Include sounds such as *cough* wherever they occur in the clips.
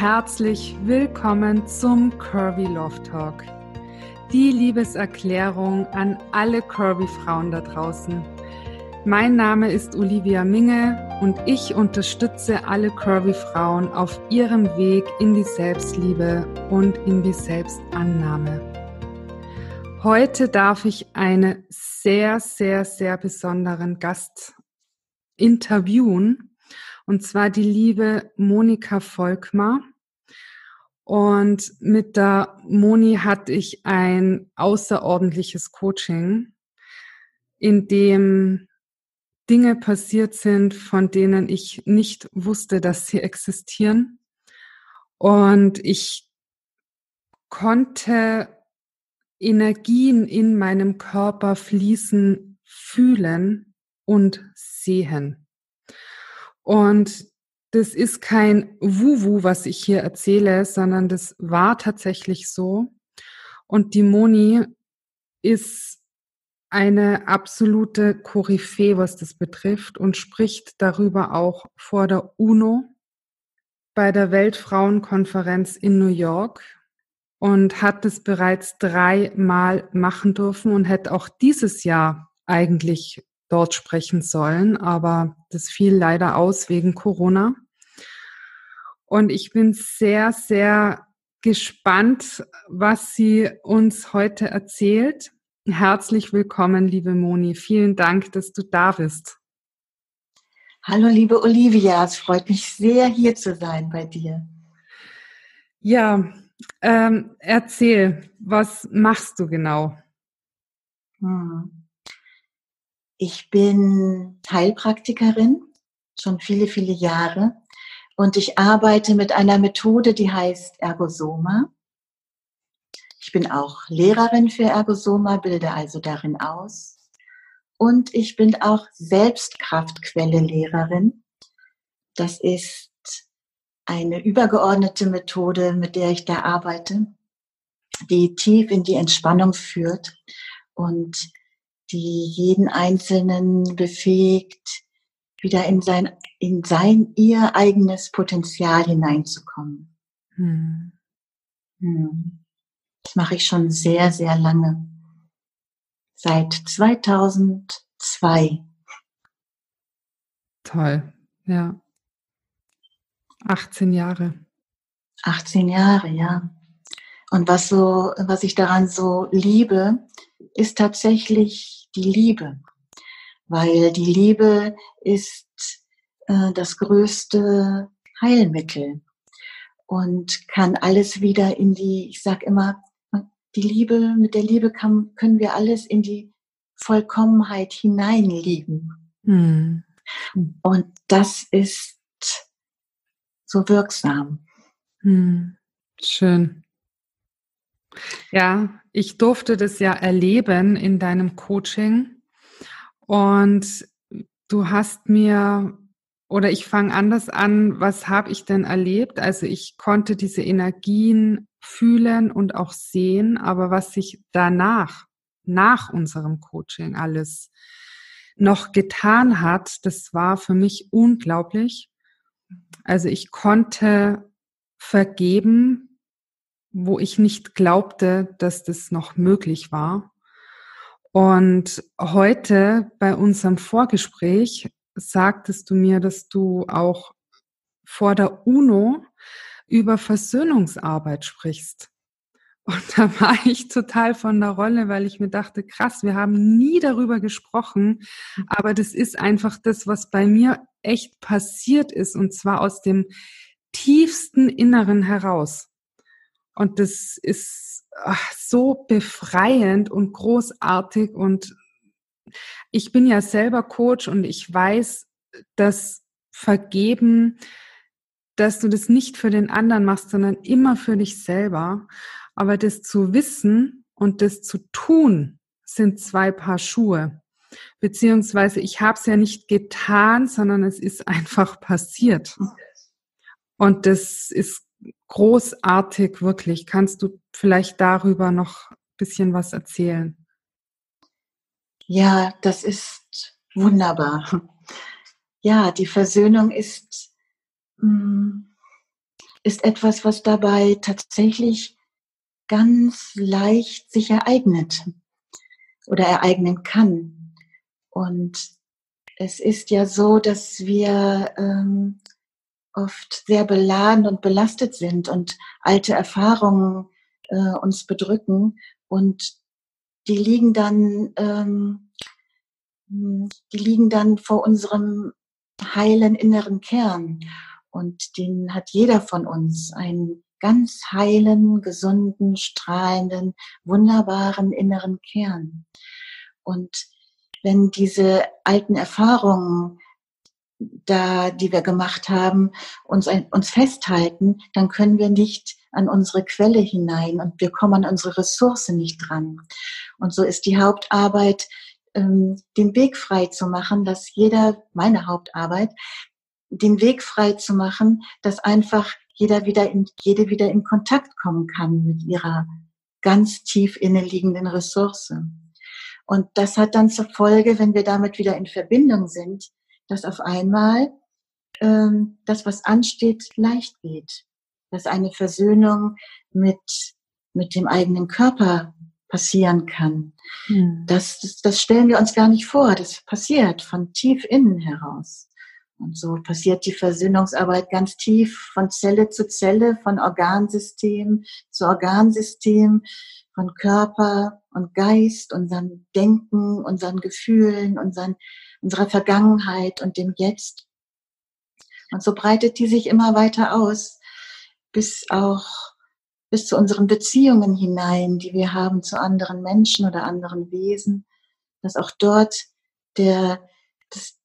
herzlich willkommen zum Curvy Love Talk. Die Liebeserklärung an alle Curvy Frauen da draußen. Mein Name ist Olivia Minge und ich unterstütze alle Curvy Frauen auf ihrem Weg in die Selbstliebe und in die Selbstannahme. Heute darf ich einen sehr, sehr, sehr besonderen Gast interviewen und zwar die liebe Monika Volkmar. Und mit der Moni hatte ich ein außerordentliches Coaching, in dem Dinge passiert sind, von denen ich nicht wusste, dass sie existieren. Und ich konnte Energien in meinem Körper fließen, fühlen und sehen. Und das ist kein Wuwu, was ich hier erzähle, sondern das war tatsächlich so. Und die Moni ist eine absolute Koryphäe, was das betrifft und spricht darüber auch vor der UNO bei der Weltfrauenkonferenz in New York und hat es bereits dreimal machen dürfen und hätte auch dieses Jahr eigentlich dort sprechen sollen, aber das fiel leider aus wegen Corona. Und ich bin sehr, sehr gespannt, was sie uns heute erzählt. Herzlich willkommen, liebe Moni. Vielen Dank, dass du da bist. Hallo, liebe Olivia. Es freut mich sehr, hier zu sein bei dir. Ja, ähm, erzähl, was machst du genau? Hm. Ich bin Heilpraktikerin, schon viele, viele Jahre. Und ich arbeite mit einer Methode, die heißt Ergosoma. Ich bin auch Lehrerin für Ergosoma, bilde also darin aus. Und ich bin auch Selbstkraftquelle-Lehrerin. Das ist eine übergeordnete Methode, mit der ich da arbeite, die tief in die Entspannung führt und die jeden Einzelnen befähigt, wieder in sein, in sein, ihr eigenes Potenzial hineinzukommen. Hm. Hm. Das mache ich schon sehr, sehr lange. Seit 2002. Toll, ja. 18 Jahre. 18 Jahre, ja. Und was so, was ich daran so liebe, ist tatsächlich die Liebe, weil die Liebe ist äh, das größte Heilmittel und kann alles wieder in die, ich sag immer, die Liebe, mit der Liebe kann, können wir alles in die Vollkommenheit hineinlieben. Hm. Und das ist so wirksam. Hm. Schön. Ja, ich durfte das ja erleben in deinem Coaching und du hast mir oder ich fange anders an, was habe ich denn erlebt? Also ich konnte diese Energien fühlen und auch sehen, aber was sich danach, nach unserem Coaching alles noch getan hat, das war für mich unglaublich. Also ich konnte vergeben, wo ich nicht glaubte, dass das noch möglich war. Und heute bei unserem Vorgespräch sagtest du mir, dass du auch vor der UNO über Versöhnungsarbeit sprichst. Und da war ich total von der Rolle, weil ich mir dachte, krass, wir haben nie darüber gesprochen, aber das ist einfach das, was bei mir echt passiert ist, und zwar aus dem tiefsten Inneren heraus. Und das ist ach, so befreiend und großartig. Und ich bin ja selber Coach und ich weiß, dass Vergeben, dass du das nicht für den anderen machst, sondern immer für dich selber. Aber das zu wissen und das zu tun, sind zwei Paar Schuhe. Beziehungsweise ich habe es ja nicht getan, sondern es ist einfach passiert. Und das ist großartig, wirklich. Kannst du vielleicht darüber noch ein bisschen was erzählen? Ja, das ist wunderbar. Ja, die Versöhnung ist, mm, ist etwas, was dabei tatsächlich ganz leicht sich ereignet oder ereignen kann. Und es ist ja so, dass wir ähm, oft sehr beladen und belastet sind und alte Erfahrungen äh, uns bedrücken und die liegen dann, ähm, die liegen dann vor unserem heilen inneren Kern und den hat jeder von uns, einen ganz heilen, gesunden, strahlenden, wunderbaren inneren Kern. Und wenn diese alten Erfahrungen da, die wir gemacht haben, uns, uns festhalten, dann können wir nicht an unsere Quelle hinein und wir kommen an unsere Ressource nicht dran. Und so ist die Hauptarbeit, ähm, den Weg frei zu machen, dass jeder, meine Hauptarbeit, den Weg frei zu machen, dass einfach jeder wieder in, jede wieder in Kontakt kommen kann mit ihrer ganz tief inneliegenden Ressource. Und das hat dann zur Folge, wenn wir damit wieder in Verbindung sind, dass auf einmal ähm, das, was ansteht, leicht geht. Dass eine Versöhnung mit, mit dem eigenen Körper passieren kann. Hm. Das, das, das stellen wir uns gar nicht vor. Das passiert von tief innen heraus. Und so passiert die Versöhnungsarbeit ganz tief von Zelle zu Zelle, von Organsystem zu Organsystem, von Körper und Geist, unseren Denken, unseren Gefühlen, unseren, unserer Vergangenheit und dem Jetzt. Und so breitet die sich immer weiter aus, bis auch bis zu unseren Beziehungen hinein, die wir haben zu anderen Menschen oder anderen Wesen, dass auch dort der, das,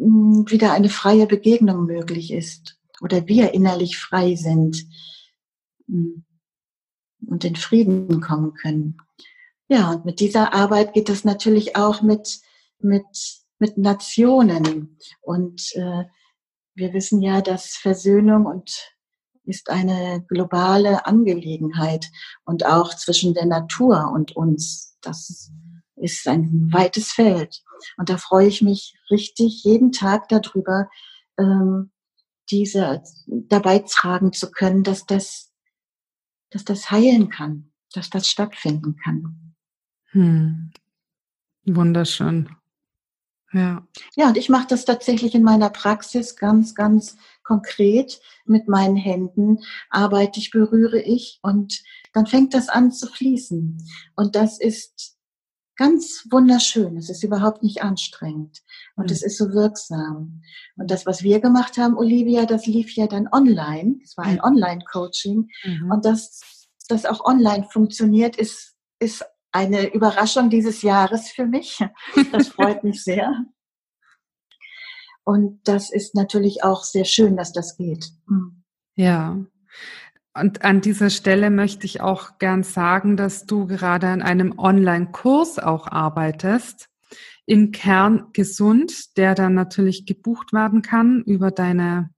wieder eine freie Begegnung möglich ist oder wir innerlich frei sind und in Frieden kommen können. Ja, und mit dieser Arbeit geht es natürlich auch mit, mit, mit Nationen. Und äh, wir wissen ja, dass Versöhnung und ist eine globale Angelegenheit und auch zwischen der Natur und uns. Das ist ein weites Feld. Und da freue ich mich richtig jeden Tag darüber, ähm, diese dabei tragen zu können, dass das, dass das heilen kann, dass das stattfinden kann. Hm. Wunderschön. Ja. Ja, und ich mache das tatsächlich in meiner Praxis ganz, ganz konkret mit meinen Händen. Arbeite ich, berühre ich und dann fängt das an zu fließen. Und das ist ganz wunderschön. Es ist überhaupt nicht anstrengend und mhm. es ist so wirksam. Und das, was wir gemacht haben, Olivia, das lief ja dann online. Es war ein mhm. Online-Coaching mhm. und dass das auch online funktioniert, ist, ist eine Überraschung dieses Jahres für mich. Das freut *laughs* mich sehr. Und das ist natürlich auch sehr schön, dass das geht. Mhm. Ja, und an dieser Stelle möchte ich auch gern sagen, dass du gerade an einem Online-Kurs auch arbeitest, im Kern gesund, der dann natürlich gebucht werden kann über deine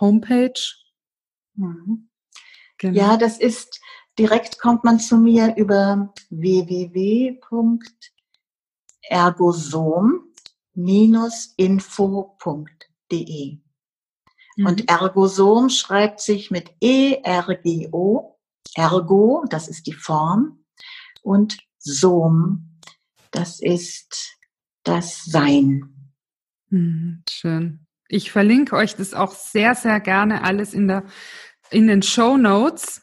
Homepage. Mhm. Genau. Ja, das ist, direkt kommt man zu mir über www.ergosom-info.de. Mhm. Und Ergosom schreibt sich mit E-R-G-O, Ergo, das ist die Form, und Som, das ist das Sein. Mhm, schön. Ich verlinke euch das auch sehr, sehr gerne alles in der, in den Show Notes.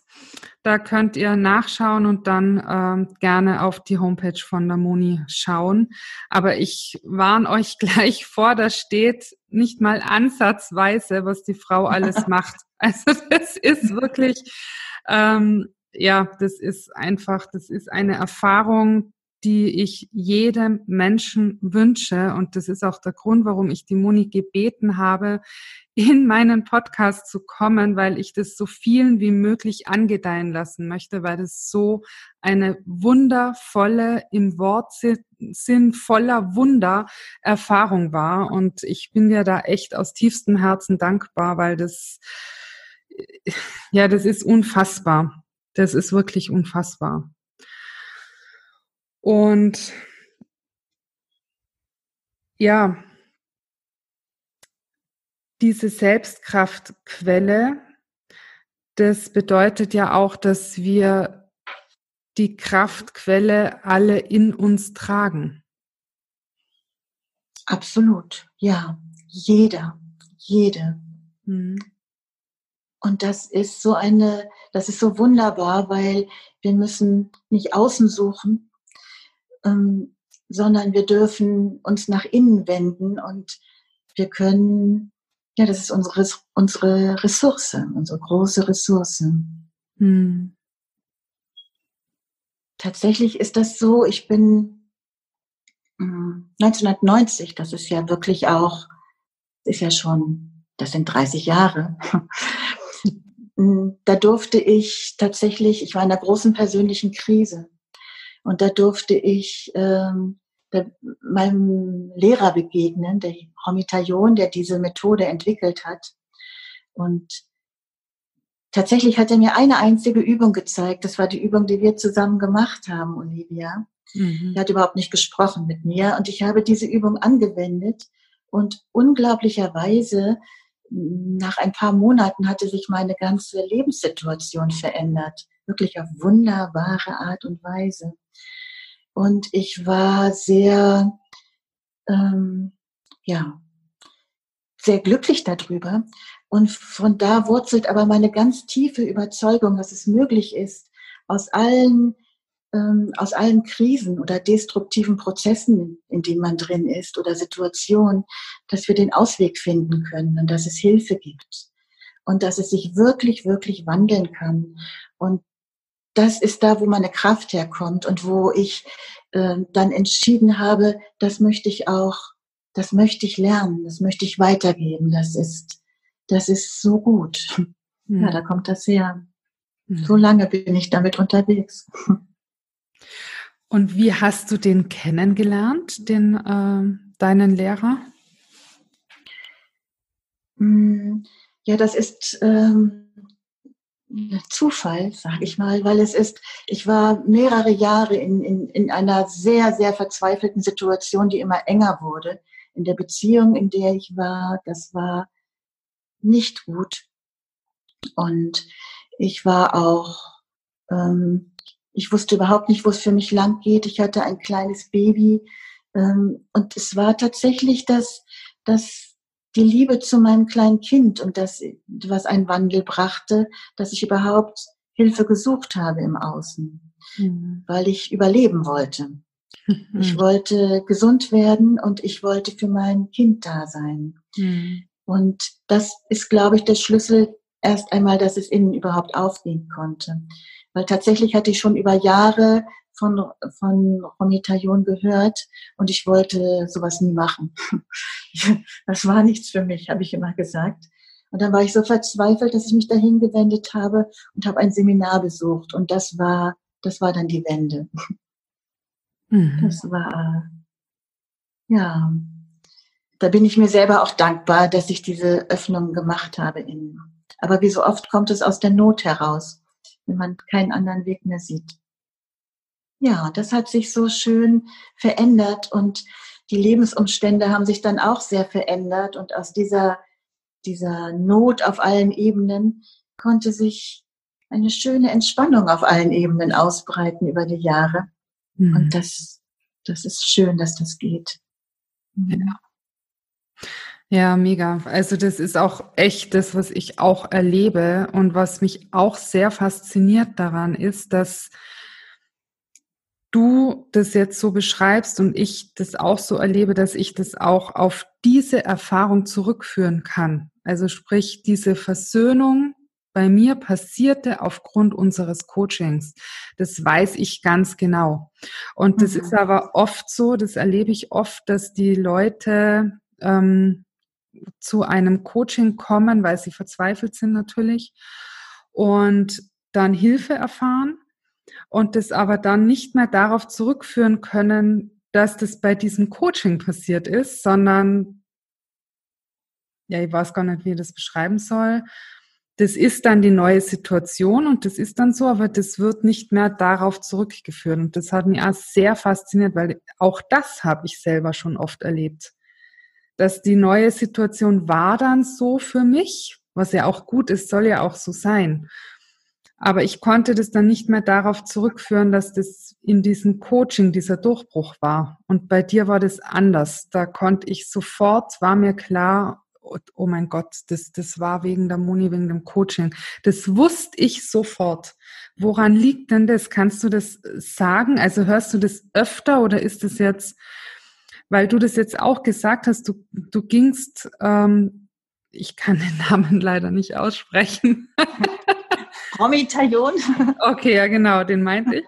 Da könnt ihr nachschauen und dann ähm, gerne auf die Homepage von der Moni schauen. Aber ich warne euch *laughs* gleich vor, da steht nicht mal ansatzweise, was die Frau alles *laughs* macht. Also das ist wirklich, ähm, ja, das ist einfach, das ist eine Erfahrung, die ich jedem Menschen wünsche. Und das ist auch der Grund, warum ich die Moni gebeten habe, in meinen Podcast zu kommen, weil ich das so vielen wie möglich angedeihen lassen möchte, weil das so eine wundervolle, im Wortsinn voller Wunder Erfahrung war. Und ich bin dir da echt aus tiefstem Herzen dankbar, weil das, ja, das ist unfassbar. Das ist wirklich unfassbar. Und ja, diese Selbstkraftquelle, das bedeutet ja auch, dass wir die Kraftquelle alle in uns tragen. Absolut, ja. Jeder, jede. Mhm. Und das ist so eine, das ist so wunderbar, weil wir müssen nicht außen suchen, ähm, sondern wir dürfen uns nach innen wenden und wir können, ja, das ist unsere, unsere Ressource, unsere große Ressource. Hm. Tatsächlich ist das so, ich bin 1990, hm, das ist ja wirklich auch, ist ja schon, das sind 30 Jahre. *laughs* Hm, da durfte ich tatsächlich, ich war in einer großen persönlichen Krise. Und da durfte ich ähm, meinem Lehrer begegnen, der Homitayon, der diese Methode entwickelt hat. Und tatsächlich hat er mir eine einzige Übung gezeigt. Das war die Übung, die wir zusammen gemacht haben, Olivia. Mhm. Er hat überhaupt nicht gesprochen mit mir. Und ich habe diese Übung angewendet. Und unglaublicherweise, nach ein paar Monaten hatte sich meine ganze Lebenssituation verändert. Wirklich auf wunderbare Art und Weise. Und ich war sehr, ähm, ja, sehr glücklich darüber. Und von da wurzelt aber meine ganz tiefe Überzeugung, dass es möglich ist, aus allen, ähm, aus allen Krisen oder destruktiven Prozessen, in denen man drin ist oder Situationen, dass wir den Ausweg finden können und dass es Hilfe gibt und dass es sich wirklich, wirklich wandeln kann. Und das ist da, wo meine Kraft herkommt und wo ich äh, dann entschieden habe, das möchte ich auch, das möchte ich lernen, das möchte ich weitergeben. Das ist, das ist so gut. Mhm. Ja, da kommt das her. Mhm. So lange bin ich damit unterwegs. Und wie hast du den kennengelernt, den äh, deinen Lehrer? Hm, ja, das ist ähm, Zufall, sage ich mal, weil es ist, ich war mehrere Jahre in, in, in einer sehr, sehr verzweifelten Situation, die immer enger wurde. In der Beziehung, in der ich war, das war nicht gut. Und ich war auch, ähm, ich wusste überhaupt nicht, wo es für mich lang geht. Ich hatte ein kleines Baby. Ähm, und es war tatsächlich das, das die Liebe zu meinem kleinen Kind und das, was einen Wandel brachte, dass ich überhaupt Hilfe gesucht habe im Außen, mhm. weil ich überleben wollte. Mhm. *laughs* Ich wollte gesund werden und ich wollte für mein Kind da sein. Mhm. Und das ist, glaube ich, der Schlüssel erst einmal, dass es innen überhaupt aufgehen konnte. Weil tatsächlich hatte ich schon über Jahre von, von Romy Taillon gehört und ich wollte sowas nie machen. *laughs* das war nichts für mich, habe ich immer gesagt. Und dann war ich so verzweifelt, dass ich mich dahin gewendet habe und habe ein Seminar besucht. Und das war, das war dann die Wende. Mhm. Das war, ja, da bin ich mir selber auch dankbar, dass ich diese Öffnung gemacht habe. Innen. Aber wie so oft kommt es aus der Not heraus, wenn man keinen anderen Weg mehr sieht. Ja, das hat sich so schön verändert und die Lebensumstände haben sich dann auch sehr verändert und aus dieser, dieser Not auf allen Ebenen konnte sich eine schöne Entspannung auf allen Ebenen ausbreiten über die Jahre. Mhm. Und das, das ist schön, dass das geht. Ja. Ja, mega. Also das ist auch echt das, was ich auch erlebe und was mich auch sehr fasziniert daran ist, dass du das jetzt so beschreibst und ich das auch so erlebe, dass ich das auch auf diese Erfahrung zurückführen kann. Also sprich, diese Versöhnung bei mir passierte aufgrund unseres Coachings. Das weiß ich ganz genau. Und das mhm. ist aber oft so, das erlebe ich oft, dass die Leute ähm, zu einem Coaching kommen, weil sie verzweifelt sind natürlich und dann Hilfe erfahren und das aber dann nicht mehr darauf zurückführen können, dass das bei diesem Coaching passiert ist, sondern, ja, ich weiß gar nicht, wie ich das beschreiben soll. Das ist dann die neue Situation und das ist dann so, aber das wird nicht mehr darauf zurückgeführt. Und das hat mich auch sehr fasziniert, weil auch das habe ich selber schon oft erlebt. Dass die neue Situation war dann so für mich, was ja auch gut ist, soll ja auch so sein. Aber ich konnte das dann nicht mehr darauf zurückführen, dass das in diesem Coaching dieser Durchbruch war. Und bei dir war das anders. Da konnte ich sofort, war mir klar, oh mein Gott, das, das war wegen der Moni, wegen dem Coaching. Das wusste ich sofort. Woran liegt denn das? Kannst du das sagen? Also hörst du das öfter oder ist das jetzt, weil du das jetzt auch gesagt hast, du, du gingst, ähm, ich kann den Namen *laughs* leider nicht aussprechen. *laughs* Romitaillon. *laughs* Okay, ja genau, den meinte ich.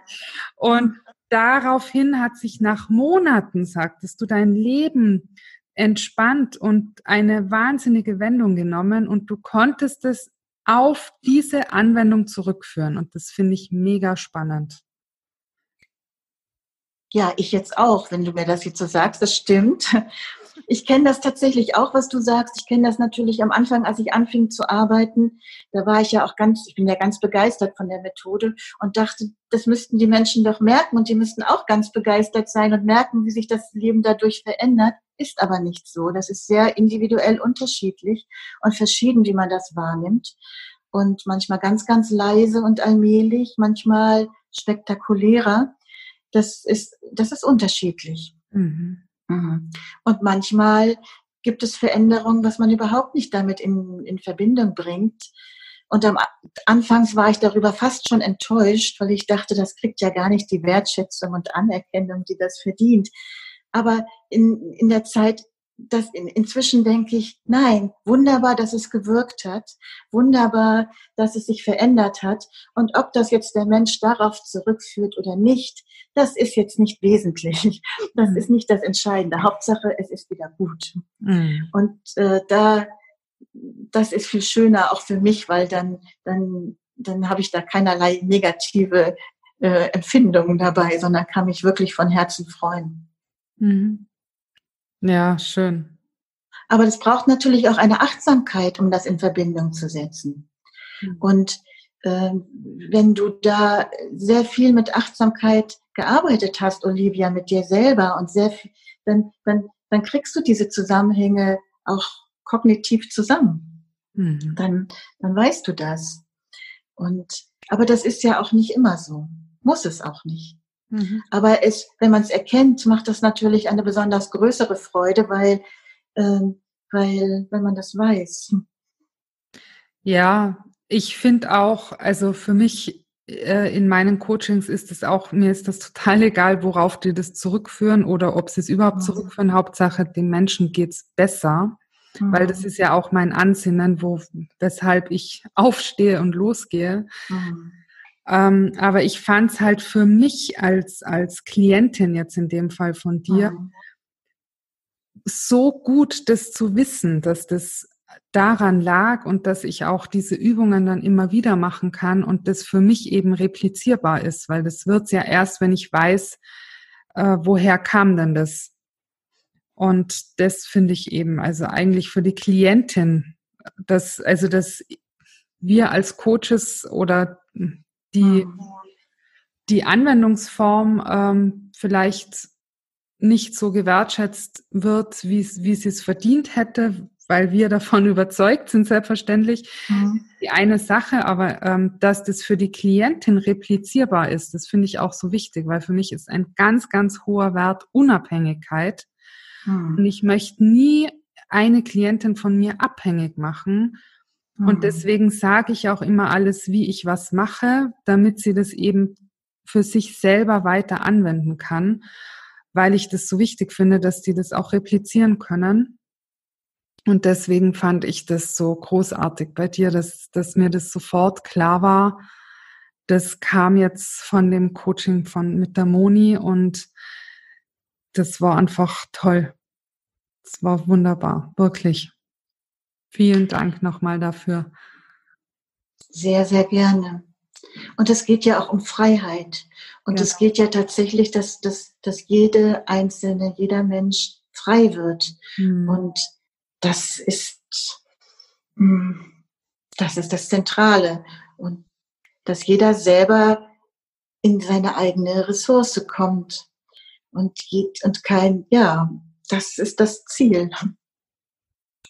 Und daraufhin hat sich nach Monaten, sagtest du, dein Leben entspannt und eine wahnsinnige Wendung genommen und du konntest es auf diese Anwendung zurückführen. Und das finde ich mega spannend. Ja, ich jetzt auch, wenn du mir das jetzt so sagst, das stimmt. Ich kenne das tatsächlich auch, was du sagst. Ich kenne das natürlich am Anfang, als ich anfing zu arbeiten. Da war ich ja auch ganz, ich bin ja ganz begeistert von der Methode und dachte, das müssten die Menschen doch merken und die müssten auch ganz begeistert sein und merken, wie sich das Leben dadurch verändert. Ist aber nicht so. Das ist sehr individuell unterschiedlich und verschieden, wie man das wahrnimmt. Und manchmal ganz, ganz leise und allmählich, manchmal spektakulärer. Das ist, das ist unterschiedlich. Mhm. Mhm. Und manchmal gibt es Veränderungen, was man überhaupt nicht damit in, in Verbindung bringt. Und am Anfangs war ich darüber fast schon enttäuscht, weil ich dachte, das kriegt ja gar nicht die Wertschätzung und Anerkennung, die das verdient. Aber in, in der Zeit das in, inzwischen denke ich, nein, wunderbar, dass es gewirkt hat, wunderbar, dass es sich verändert hat. Und ob das jetzt der Mensch darauf zurückführt oder nicht, das ist jetzt nicht wesentlich. *laughs* Das mhm. ist nicht das Entscheidende. Hauptsache, es ist wieder gut. Mhm. Und äh, da, das ist viel schöner auch für mich, weil dann, dann, dann habe ich da keinerlei negative äh, Empfindungen dabei, sondern kann mich wirklich von Herzen freuen. Mhm. Ja, schön. Aber das braucht natürlich auch eine Achtsamkeit, um das in Verbindung zu setzen. Mhm. Und äh, wenn du da sehr viel mit Achtsamkeit gearbeitet hast, Olivia, mit dir selber und sehr viel, dann, dann, dann kriegst du diese Zusammenhänge auch kognitiv zusammen. Mhm. Dann, dann weißt du das. Und, aber das ist ja auch nicht immer so. Muss es auch nicht. Mhm. Aber es, wenn man es erkennt, macht das natürlich eine besonders größere Freude, weil, äh, weil, wenn man das weiß. Ja, ich finde auch, also für mich äh, in meinen Coachings ist es auch, mir ist das total *laughs* egal, worauf die das zurückführen oder ob sie es überhaupt mhm. zurückführen. Hauptsache, den Menschen geht's besser. Mhm. Weil das mhm. ist ja auch mein Ansinnen, wo, weshalb ich aufstehe und losgehe. Mhm. Ähm, aber ich fand es halt für mich als, als Klientin jetzt in dem Fall von dir mhm. so gut, das zu wissen, dass das daran lag und dass ich auch diese Übungen dann immer wieder machen kann und das für mich eben replizierbar ist, weil das wird's ja erst, wenn ich weiß, äh, woher kam denn das. Und das finde ich eben, also eigentlich für die Klientin, dass, also dass wir als Coaches oder die, mhm. die Anwendungsform ähm, vielleicht nicht so gewertschätzt wird, wie, wie sie es verdient hätte, weil wir davon *laughs* überzeugt sind, selbstverständlich, mhm. die eine Sache, aber ähm, dass das für die Klientin replizierbar ist, das finde ich auch so wichtig, weil für mich ist ein ganz, ganz hoher Wert Unabhängigkeit. Mhm. Und ich möchte nie eine Klientin von mir abhängig machen und mhm. deswegen sage ich auch immer alles, wie ich was mache, damit sie das eben für sich selber weiter anwenden kann, weil ich das so wichtig finde, dass die das auch replizieren können. Und deswegen fand ich das so großartig bei dir, dass, dass mir das sofort klar war. Das kam jetzt von dem Coaching von mit der Moni und das war einfach toll. Es war wunderbar, wirklich. Vielen Dank nochmal dafür. Sehr, sehr gerne. Und es geht ja auch um Freiheit. Und es geht ja tatsächlich, dass, dass, dass jede einzelne, jeder Mensch frei wird. Mhm. Und das ist, hm, das ist das Zentrale. Und dass jeder selber in seine eigene Ressource kommt. Und, und kein, ja, das ist das Ziel.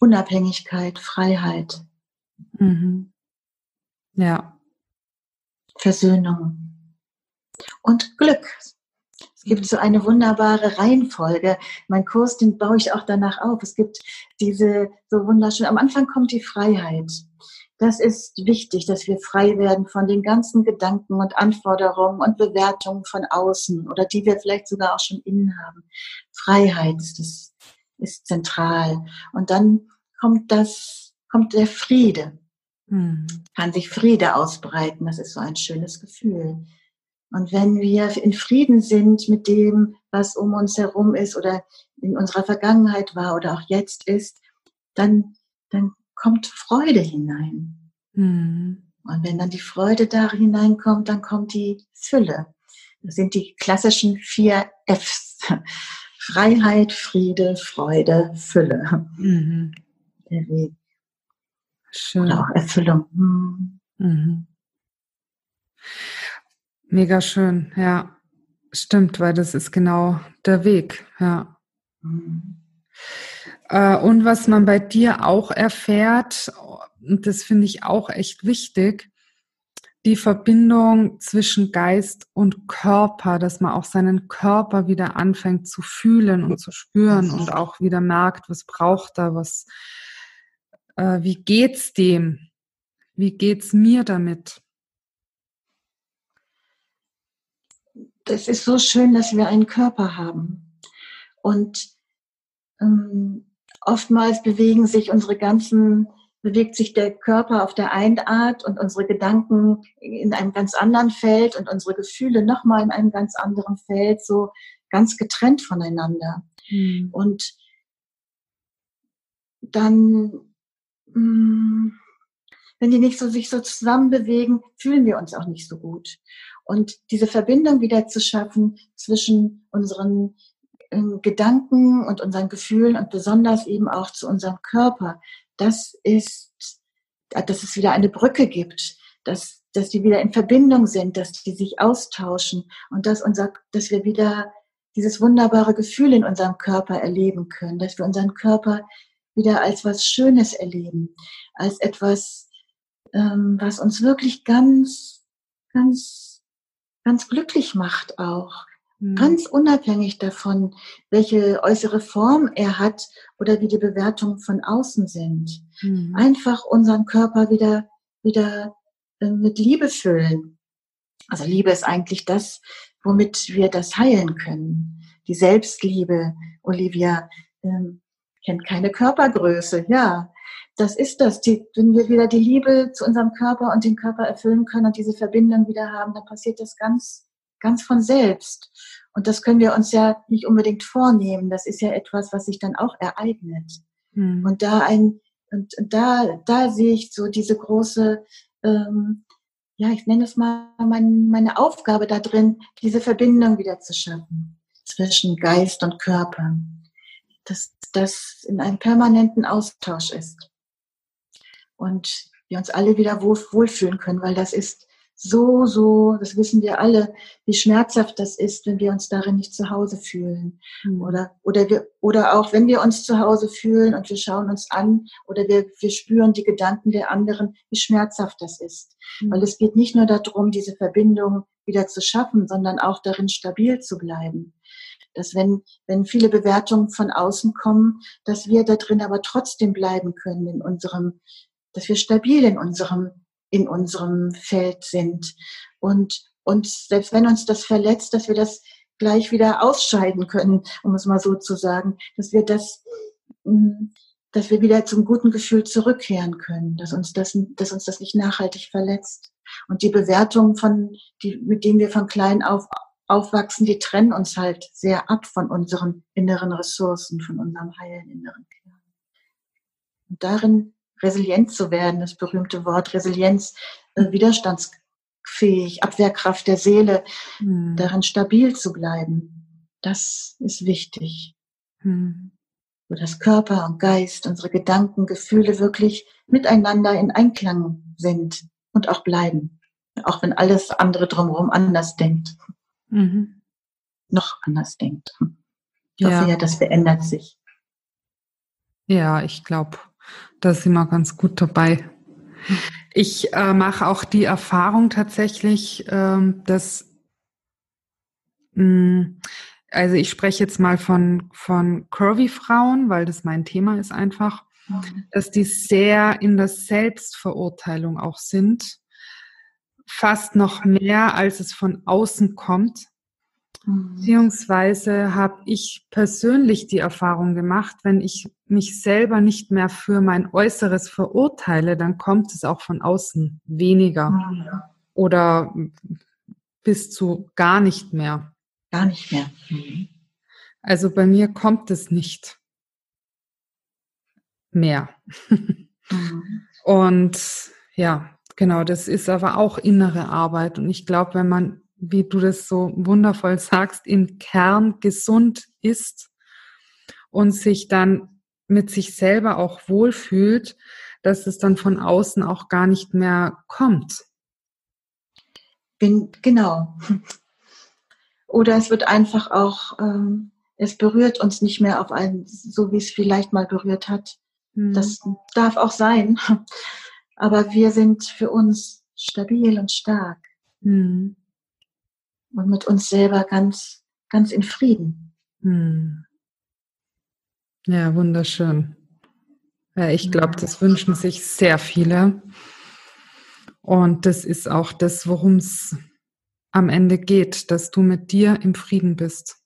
Unabhängigkeit, Freiheit. Mhm. Ja. Versöhnung und Glück. Es gibt so eine wunderbare Reihenfolge. Mein Kurs, den baue ich auch danach auf. Es gibt diese so wunderschön. Am Anfang kommt die Freiheit. Das ist wichtig, dass wir frei werden von den ganzen Gedanken und Anforderungen und Bewertungen von außen oder die wir vielleicht sogar auch schon innen haben. Freiheit ist, das, ist zentral. Und dann kommt das, kommt der Friede. Hm. Kann sich Friede ausbreiten. Das ist so ein schönes Gefühl. Und wenn wir in Frieden sind mit dem, was um uns herum ist oder in unserer Vergangenheit war oder auch jetzt ist, dann, dann kommt Freude hinein. Mhm. Und wenn dann die Freude da hineinkommt, dann kommt die Fülle. Das sind die klassischen vier Fs. Freiheit, Friede, Freude, Fülle. Mhm. Der Weg. Schön. Oder auch Erfüllung. Mhm. Mhm. Mega schön, ja. Stimmt, weil das ist genau der Weg, ja. Mhm. Äh, und was man bei dir auch erfährt, und das finde ich auch echt wichtig, die Verbindung zwischen Geist und Körper, dass man auch seinen Körper wieder anfängt zu fühlen und zu spüren und auch wieder merkt, was braucht er, was, äh, wie geht's dem, wie geht's mir damit? Das ist so schön, dass wir einen Körper haben und ähm, oftmals bewegen sich unsere ganzen, bewegt sich der Körper auf der einen Art und unsere Gedanken in einem ganz anderen Feld und unsere Gefühle nochmal in einem ganz anderen Feld, so ganz getrennt voneinander. Mhm. Und dann, mm, wenn die nicht so sich so zusammen bewegen, fühlen wir uns auch nicht so gut. Und diese Verbindung wieder zu schaffen zwischen unseren Gedanken und unseren Gefühlen und besonders eben auch zu unserem Körper, das ist, dass es wieder eine Brücke gibt, dass, dass die wieder in Verbindung sind, dass die sich austauschen und dass unser, dass wir wieder dieses wunderbare Gefühl in unserem Körper erleben können, dass wir unseren Körper wieder als was Schönes erleben, als etwas, ähm, was uns wirklich ganz, ganz, ganz glücklich macht auch. Mhm. Ganz unabhängig davon, welche äußere Form er hat oder wie die Bewertungen von außen sind. Mhm. Einfach unseren Körper wieder, wieder äh, mit Liebe füllen. Also Liebe ist eigentlich das, womit wir das heilen können. Die Selbstliebe, Olivia, ähm, kennt keine Körpergröße. Ja, das ist das. Die, wenn wir wieder die Liebe zu unserem Körper und dem Körper erfüllen können und diese Verbindung wieder haben, dann passiert das ganz ganz von selbst. Und das können wir uns ja nicht unbedingt vornehmen. Das ist ja etwas, was sich dann auch ereignet. Mhm. Und da ein, und, da, da sehe ich so diese große, ähm, ja, ich nenne es mal mein, meine Aufgabe da drin, diese Verbindung wieder zu schaffen zwischen Geist und Körper. Dass das in einem permanenten Austausch ist. Und wir uns alle wieder wohl, wohlfühlen können, weil das ist so, so, das wissen wir alle, wie schmerzhaft das ist, wenn wir uns darin nicht zu Hause fühlen. Mhm. Oder, oder wir, oder auch wenn wir uns zu Hause fühlen und wir schauen uns an oder wir, wir spüren die Gedanken der anderen, wie schmerzhaft das ist. Mhm. Weil es geht nicht nur darum, diese Verbindung wieder zu schaffen, sondern auch darin stabil zu bleiben. Dass wenn, wenn viele Bewertungen von außen kommen, dass wir da drin aber trotzdem bleiben können in unserem, dass wir stabil in unserem in unserem Feld sind. Und, und selbst wenn uns das verletzt, dass wir das gleich wieder ausscheiden können, um es mal so zu sagen, dass wir das, mm, dass wir wieder zum guten Gefühl zurückkehren können, dass uns das, dass uns das nicht nachhaltig verletzt. Und die Bewertungen von, die, mit denen wir von klein auf aufwachsen, die trennen uns halt sehr ab von unseren inneren Ressourcen, von unserem heilen inneren Kern. Und darin resilient zu werden, das berühmte Wort Resilienz, äh, widerstandsfähig, Abwehrkraft der Seele, hm. darin stabil zu bleiben. Das ist wichtig. Hm. So dass Körper und Geist, unsere Gedanken, Gefühle wirklich miteinander in Einklang sind und auch bleiben. Auch wenn alles andere drumherum anders denkt. Mhm. Noch anders denkt. Ich hoffe ja, ja das verändert sich. Ja, ich glaube, da sind wir ganz gut dabei. Ich äh, mache auch die Erfahrung tatsächlich, ähm, dass, mh, mm, also ich spreche jetzt mal von, von Curvy-Frauen, weil das mein Thema ist einfach, mhm. dass die sehr in der Selbstverurteilung auch sind, fast noch mehr, als es von außen kommt. Mhm. Beziehungsweise habe ich persönlich die Erfahrung gemacht, wenn ich mich selber nicht mehr für mein Äußeres verurteile, dann kommt es auch von außen weniger mhm. oder bis zu gar nicht mehr. Gar nicht mehr. Mhm. Also bei mir kommt es nicht mehr. Mhm. Und ja, genau, das ist aber auch innere Arbeit. Und ich glaube, wenn man wie du das so wundervoll sagst, im Kern gesund ist und sich dann mit sich selber auch wohlfühlt, dass es dann von außen auch gar nicht mehr kommt. Bin, genau. Oder es wird einfach auch, ähm, es berührt uns nicht mehr auf einen, so wie es vielleicht mal berührt hat. Mhm. Das darf auch sein. Aber wir sind für uns stabil und stark. Mhm und mit uns selber ganz, ganz in Frieden. Hm. Ja, wunderschön. Ja, ich glaube, das wünschen sich sehr viele. Und das ist auch das, worum es am Ende geht, dass du mit dir im Frieden bist.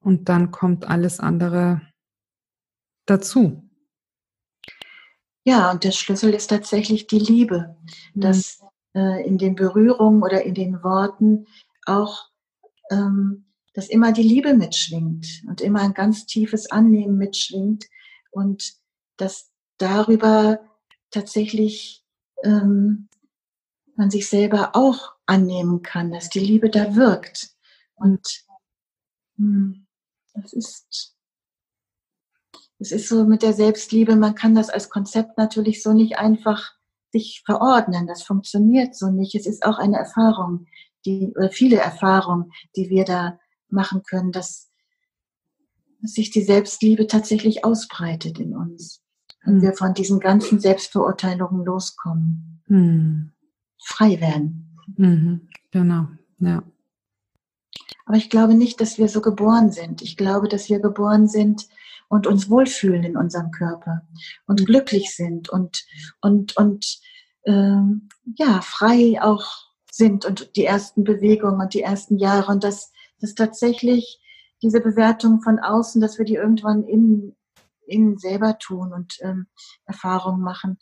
Und dann kommt alles andere dazu. Ja, und der Schlüssel ist tatsächlich die Liebe, hm. dass äh, in den Berührungen oder in den Worten auch, ähm, dass immer die Liebe mitschwingt und immer ein ganz tiefes Annehmen mitschwingt und dass darüber tatsächlich ähm, man sich selber auch annehmen kann, dass die Liebe da wirkt. Und hm, das ist, es ist so mit der Selbstliebe, man kann das als Konzept natürlich so nicht einfach sich verordnen. Das funktioniert so nicht. Es ist auch eine Erfahrung die, oder viele Erfahrungen, die wir da machen können, dass, dass sich die Selbstliebe tatsächlich ausbreitet in uns. Und mhm. wir von diesen ganzen Selbstverurteilungen loskommen. Mhm. Frei werden. Mhm. Genau, ja. Aber ich glaube nicht, dass wir so geboren sind. Ich glaube, dass wir geboren sind und uns wohlfühlen in unserem Körper und mhm. glücklich sind und, und, und ähm, ja, frei auch sind und die ersten Bewegungen und die ersten Jahre und dass, dass tatsächlich diese Bewertung von außen, dass wir die irgendwann innen, innen selber tun und ähm, Erfahrungen machen.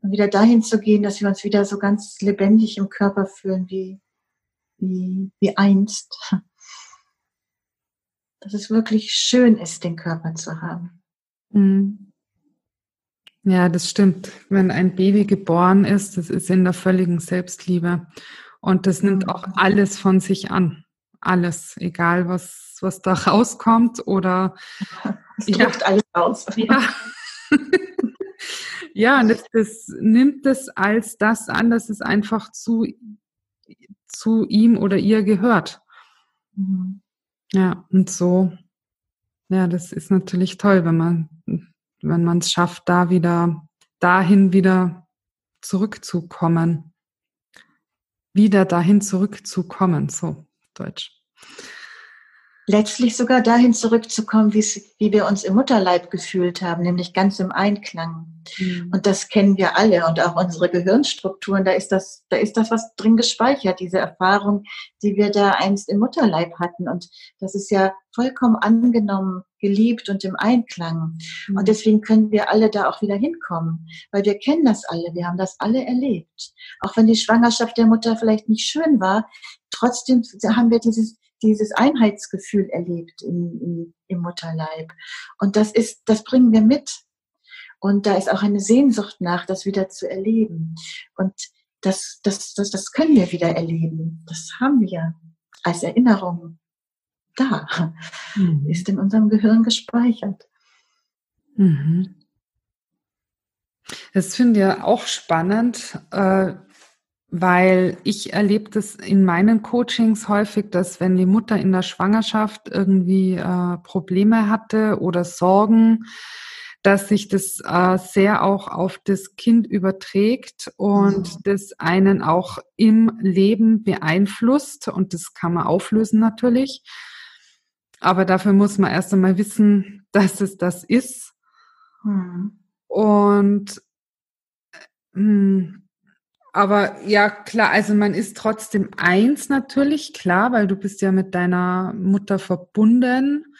Und wieder dahin zu gehen, dass wir uns wieder so ganz lebendig im Körper fühlen wie, wie, wie einst. *laughs* Dass es wirklich schön ist, den Körper zu haben. Mhm. Ja, das stimmt. Wenn ein Baby geboren ist, das ist in der völligen Selbstliebe. Und das nimmt auch alles von sich an. Alles, egal was, was da rauskommt oder. *laughs* Es ja, alles raus. *laughs* Ja. ja, und das, das nimmt es als das an, dass es einfach zu, zu ihm oder ihr gehört. Mhm. Ja, und so, ja, das ist natürlich toll, wenn man wenn man es schafft, da wieder, dahin wieder zurückzukommen. Wieder dahin zurückzukommen, so Deutsch letztlich sogar dahin zurückzukommen, wie wir uns im Mutterleib gefühlt haben, nämlich ganz im Einklang. Mhm. Und das kennen wir alle und auch unsere Gehirnstrukturen, da ist das, da ist das was drin gespeichert, diese Erfahrung, die wir da einst im Mutterleib hatten. Und das ist ja vollkommen angenommen, geliebt und im Einklang. Mhm. Und deswegen können wir alle da auch wieder hinkommen, weil wir kennen das alle, wir haben das alle erlebt. Auch wenn die Schwangerschaft der Mutter vielleicht nicht schön war, trotzdem haben wir dieses, dieses Einheitsgefühl erlebt in, in, im Mutterleib. Und das ist, das bringen wir mit. Und da ist auch eine Sehnsucht nach, das wieder zu erleben. Und das, das, das, das können wir wieder erleben. Das haben wir als Erinnerung da. Mhm. Ist in unserem Gehirn gespeichert. Mhm. Das finde ich ja auch spannend, äh, weil ich erlebe das in meinen Coachings häufig, dass wenn die Mutter in der Schwangerschaft irgendwie äh, Probleme hatte oder Sorgen, dass sich das äh, sehr auch auf das Kind überträgt und mhm. das einen auch im Leben beeinflusst. Und das kann man auflösen natürlich. Aber dafür muss man erst einmal wissen, *laughs* dass es das ist. Mhm. Und mh, hm, aber ja, klar, also man ist trotzdem eins natürlich, klar, weil du bist ja mit deiner Mutter verbunden.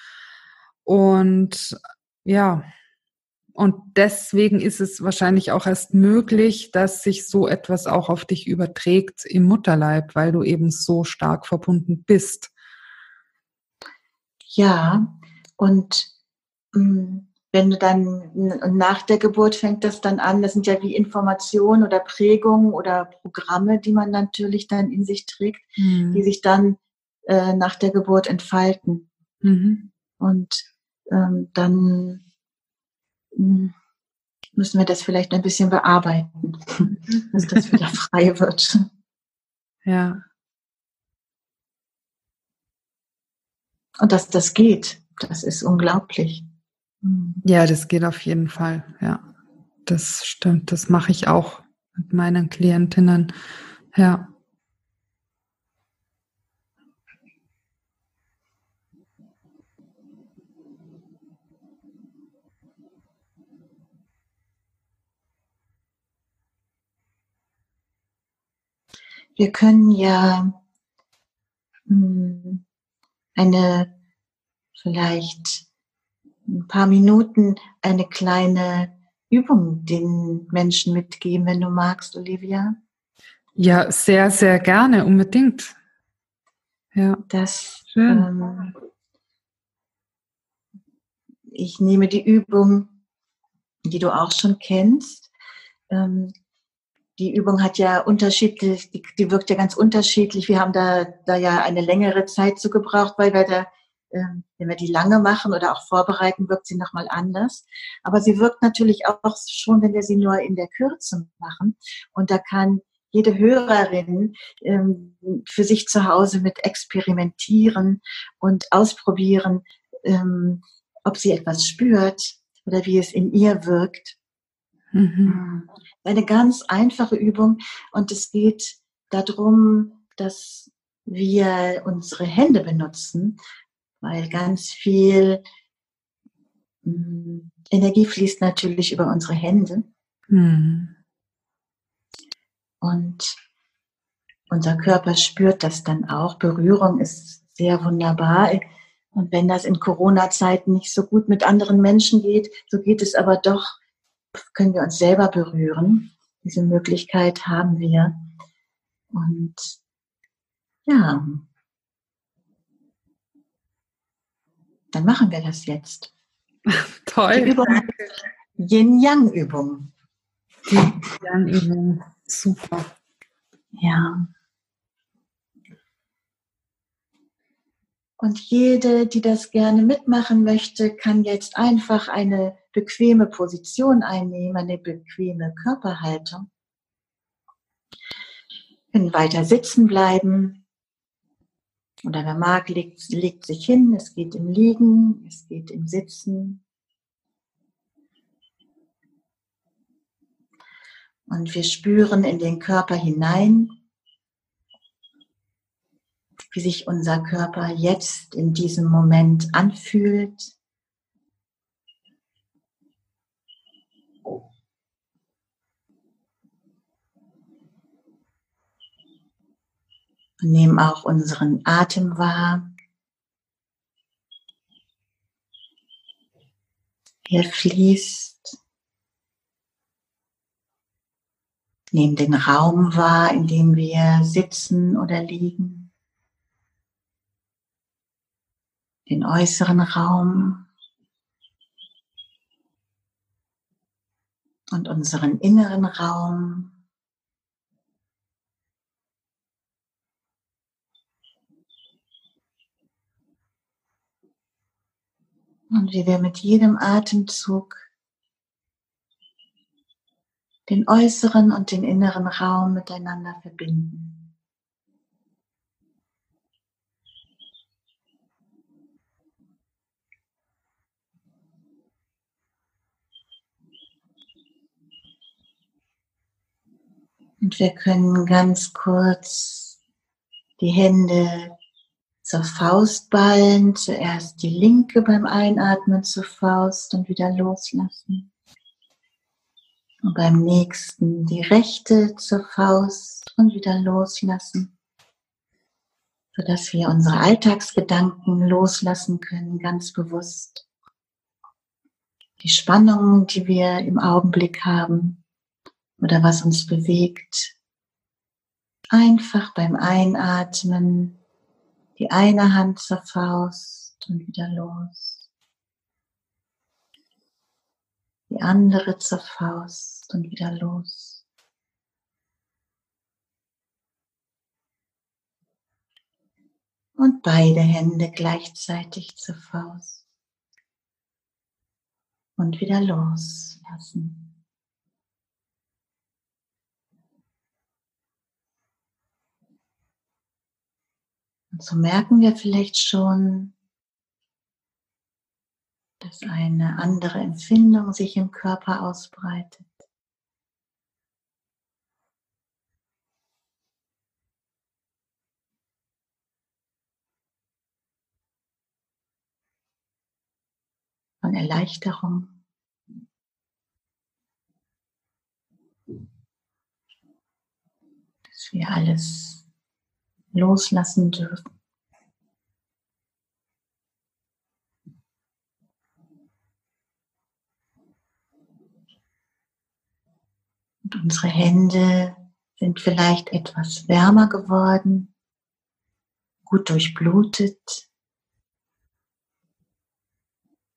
Und ja, und deswegen ist es wahrscheinlich auch erst möglich, dass sich so etwas auch auf dich überträgt im Mutterleib, weil du eben so stark verbunden bist. Ja, und mh, mm, wenn du dann nach der Geburt fängt das dann an, das sind ja wie Informationen oder Prägungen oder Programme, die man natürlich dann in sich trägt, mhm. die sich dann äh, nach der Geburt entfalten. Mhm. Und ähm, dann mh, hm, müssen wir das vielleicht ein bisschen bearbeiten, *laughs* dass das wieder frei wird. Ja. Und dass das geht, das ist unglaublich. Mhm. Ja, das geht auf jeden Fall. Ja, das stimmt. Das mache ich auch mit meinen Klientinnen. Ja. Wir können ja hm, eine vielleicht ein paar Minuten eine kleine Übung den Menschen mitgeben, wenn du magst, Olivia? Ja, sehr, sehr gerne, unbedingt. Ja. Das, ähm, ich nehme die Übung, die du auch schon kennst. Ähm, die Übung hat ja unterschiedlich, die, die, wirkt ja ganz unterschiedlich. Wir haben da, da ja eine längere Zeit zu gebraucht, weil wir da wenn wir die lange machen oder auch vorbereiten, wirkt sie nochmal anders. Aber sie wirkt natürlich auch schon, wenn wir sie nur in der Kürze machen. Und da kann jede Hörerin ähm, für sich zu Hause mit experimentieren und ausprobieren, ähm, ob sie etwas spürt oder wie es in ihr wirkt. Mhm. Eine ganz einfache Übung und es geht darum, dass wir unsere Hände benutzen, weil ganz viel hm, Energie fließt natürlich über unsere Hände. Mhm. Und unser Körper spürt das dann auch. Berührung ist sehr wunderbar. Und wenn das in Corona-Zeiten nicht so gut mit anderen Menschen geht, so geht es aber doch, können wir uns selber berühren. Diese Möglichkeit haben wir. Und ja, Dann machen wir das jetzt. *laughs* Toll. Yin-Yang-Übung. Yin-Yang-Übung. Super. Ja. Und jede, die das gerne mitmachen möchte, kann jetzt einfach eine bequeme Position einnehmen, eine bequeme Körperhaltung. Können weiter sitzen bleiben oder wer mag, legt, legt sich hin. Es geht im Liegen, es geht im Sitzen. Und wir spüren in den Körper hinein, wie sich unser Körper jetzt in diesem Moment anfühlt. Und nehmen auch unseren Atem wahr. Er fließt. Nehmen den Raum wahr, in dem wir sitzen oder liegen. Den äußeren Raum. Und unseren inneren Raum. Und wie wir mit jedem Atemzug den äußeren und den inneren Raum miteinander verbinden. Und wir können ganz kurz die Hände zur Faust. Zuerst die linke beim Einatmen zur Faust und wieder loslassen. Und beim nächsten die rechte zur Faust und wieder loslassen. Sodass wir unsere Alltagsgedanken loslassen können, ganz bewusst. Die Spannungen, die wir im Augenblick haben oder was uns bewegt, einfach beim Einatmen die eine Hand zur Faust und wieder los. Die andere zur Faust und wieder los. Und beide Hände gleichzeitig zur Faust. Und wieder loslassen. Und so merken wir vielleicht schon, dass eine andere Empfindung sich im Körper ausbreitet. Von Erleichterung. Dass wir alles loslassen dürfen. Unsere Hände sind vielleicht etwas wärmer geworden, gut durchblutet.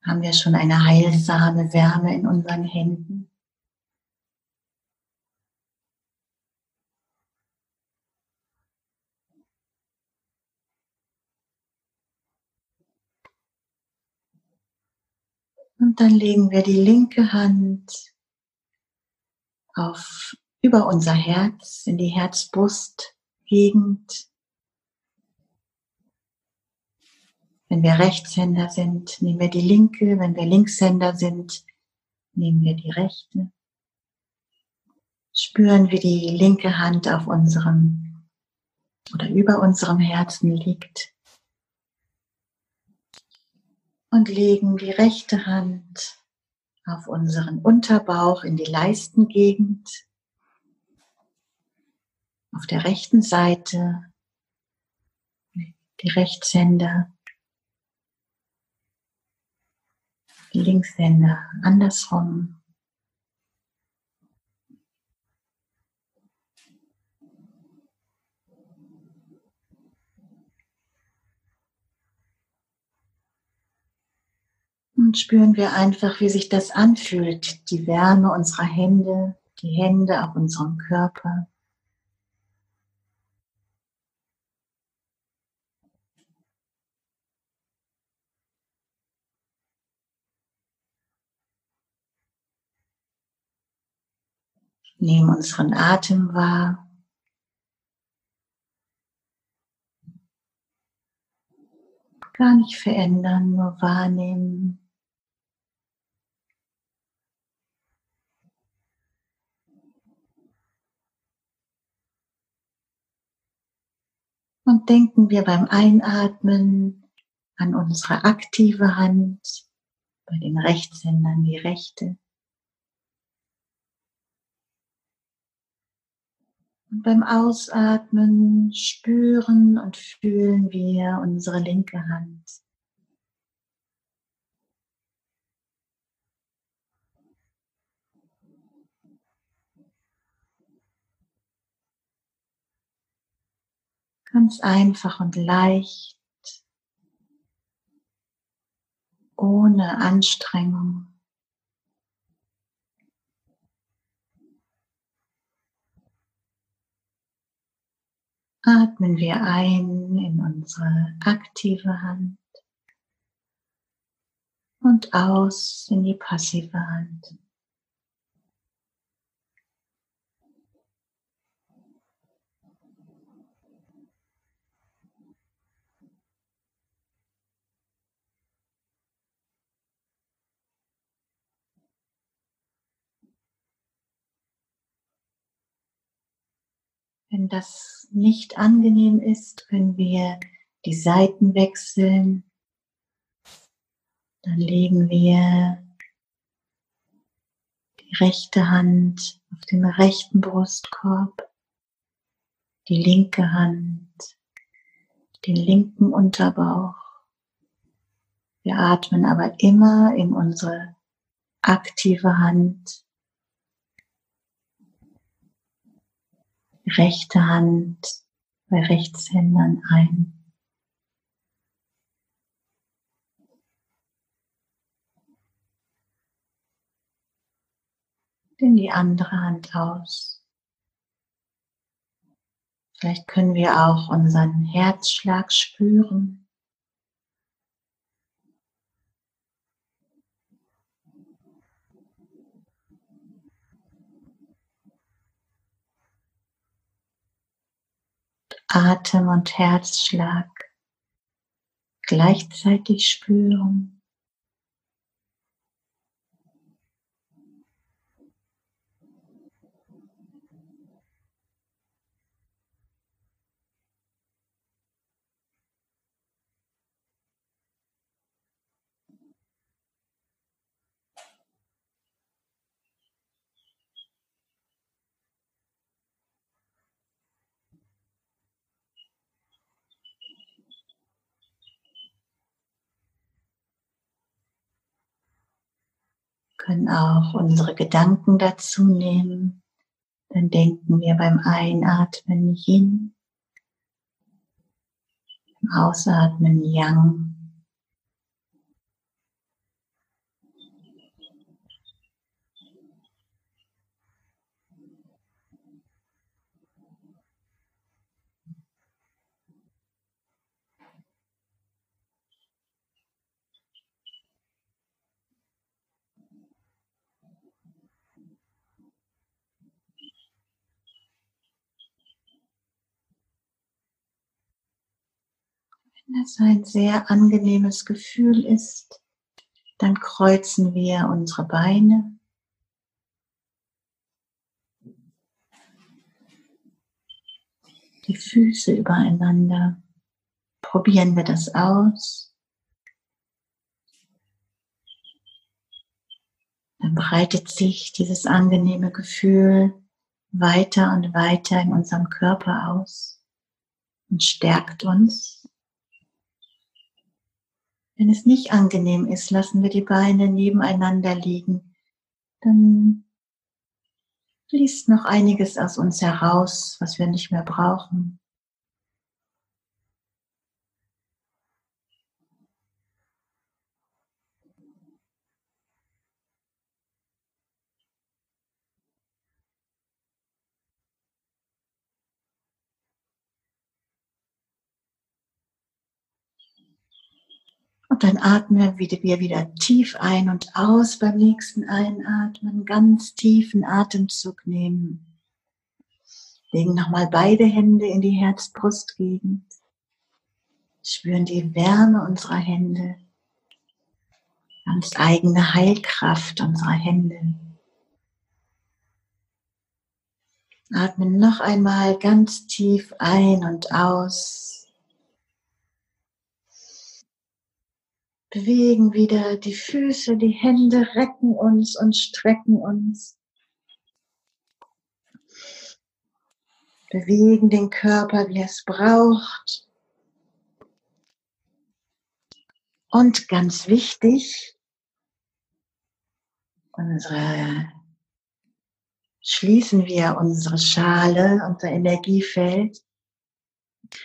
Haben wir schon eine heilsame Wärme in unseren Händen. Und dann legen wir die linke Hand auf über unser Herz in die Herzbrustgegend. Wenn wir Rechtshänder sind, nehmen wir die linke. Wenn wir Linkshänder sind, nehmen wir die rechte. Spüren, wie die linke Hand auf unserem oder über unserem Herzen liegt und legen die rechte Hand auf unseren Unterbauch in die Leistengegend. Auf der rechten Seite die Rechtshänder, die Linkshänder andersrum. Spüren wir einfach, wie sich das anfühlt, die Wärme unserer Hände, die Hände auf unserem Körper. Nehmen unseren Atem wahr. Gar nicht verändern, nur wahrnehmen. Und denken wir beim Einatmen an unsere aktive Hand, bei den Rechtshändern die rechte. Und beim Ausatmen spüren und fühlen wir unsere linke Hand. Ganz einfach und leicht, ohne Anstrengung. Atmen wir ein in unsere aktive Hand und aus in die passive Hand. Wenn das nicht angenehm ist, können wir die Seiten wechseln. Dann legen wir die rechte Hand auf den rechten Brustkorb, die linke Hand, den linken Unterbauch. Wir atmen aber immer in unsere aktive Hand, rechte Hand bei Rechtshändern ein. in die andere Hand aus. Vielleicht können wir auch unseren Herzschlag spüren. Atem und Herzschlag gleichzeitig spüren. Können auch unsere Gedanken dazu nehmen. Dann denken wir beim Einatmen Yin, beim Ausatmen Yang. Wenn es ein sehr angenehmes Gefühl ist, dann kreuzen wir unsere Beine. Die Füße übereinander. Probieren wir das aus. Dann breitet sich dieses angenehme Gefühl weiter und weiter in unserem Körper aus und stärkt uns. Wenn es nicht angenehm ist, lassen wir die Beine nebeneinander liegen. Dann fließt noch einiges aus uns heraus, was wir nicht mehr brauchen. Und dann atmen wir wieder tief ein und aus beim nächsten Einatmen. Ganz tiefen Atemzug nehmen. Legen nochmal beide Hände in die Herzbrustgegend. Spüren die Wärme unserer Hände. Ganz eigene Heilkraft unserer Hände. Atmen noch einmal ganz tief ein und aus. Bewegen wieder die Füße, die Hände recken uns und strecken uns. Bewegen den Körper, wie es braucht. Und ganz wichtig, unsere, schließen wir unsere Schale, unser Energiefeld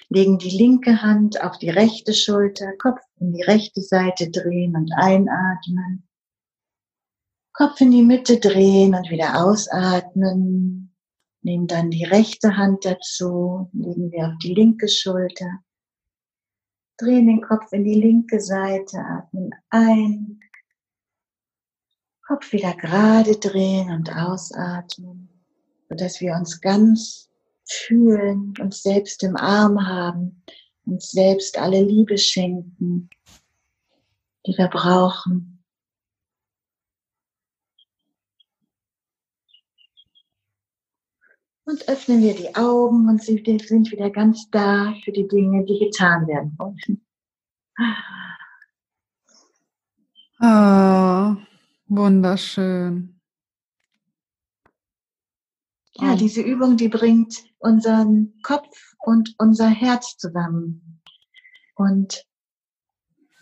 legen die linke Hand auf die rechte Schulter, Kopf in die rechte Seite drehen und einatmen. Kopf in die Mitte drehen und wieder ausatmen. Nehmen dann die rechte Hand dazu, legen wir auf die linke Schulter. Drehen den Kopf in die linke Seite, atmen ein. Kopf wieder gerade drehen und ausatmen, sodass wir uns ganz fühlen, uns selbst im Arm haben, uns selbst alle Liebe schenken, die wir brauchen. Und öffnen wir die Augen und sind wieder ganz da für die Dinge, die getan werden wollen. Ah, wunderschön. Ja, diese Übung, die bringt unseren Kopf und unser Herz zusammen. Und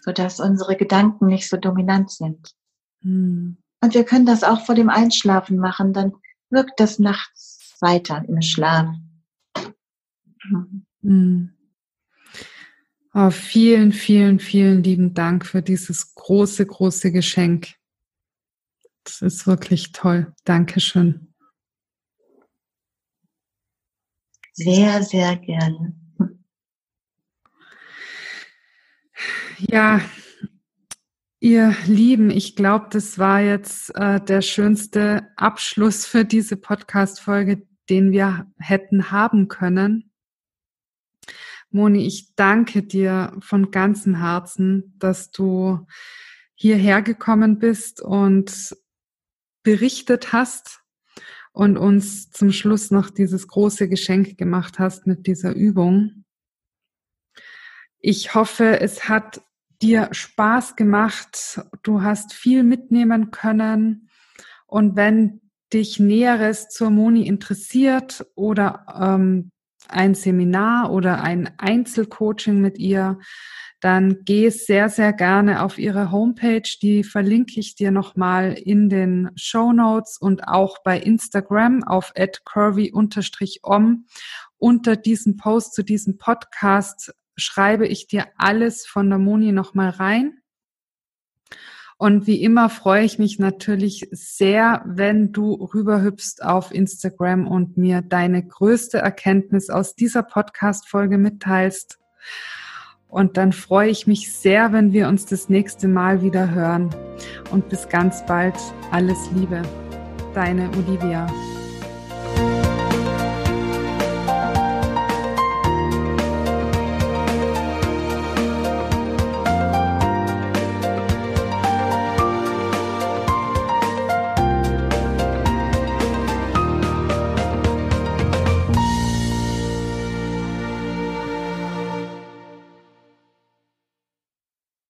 so dass unsere Gedanken nicht so dominant sind. Hm. Und wir können das auch vor dem Einschlafen machen, dann wirkt das nachts weiter im Schlaf. Hm. Oh, vielen, vielen, vielen lieben Dank für dieses große, große Geschenk. Das ist wirklich toll. Dankeschön. Sehr, sehr gerne. Ja, ihr Lieben, ich glaube, das war jetzt äh, der schönste Abschluss für diese Podcast-Folge, den wir hätten haben können. Moni, ich danke dir von ganzem Herzen, dass du hierher gekommen bist und berichtet hast und uns zum Schluss noch dieses große Geschenk gemacht hast mit dieser Übung. Ich hoffe, es hat dir Spaß gemacht. Du hast viel mitnehmen können. Und wenn dich Näheres zur Moni interessiert oder ähm, ein Seminar oder ein Einzelcoaching mit ihr, dann geh sehr, sehr gerne auf ihre Homepage. Die verlinke ich dir nochmal in den Show Notes und auch bei Instagram auf curvy-om. Unter diesem Post zu diesem Podcast schreibe ich dir alles von der Moni nochmal rein. Und wie immer freue ich mich natürlich sehr, wenn du rüberhüpfst auf Instagram und mir deine größte Erkenntnis aus dieser Podcast-Folge mitteilst. Und dann freue ich mich sehr, wenn wir uns das nächste Mal wieder hören. Und bis ganz bald. Alles Liebe. Deine Olivia.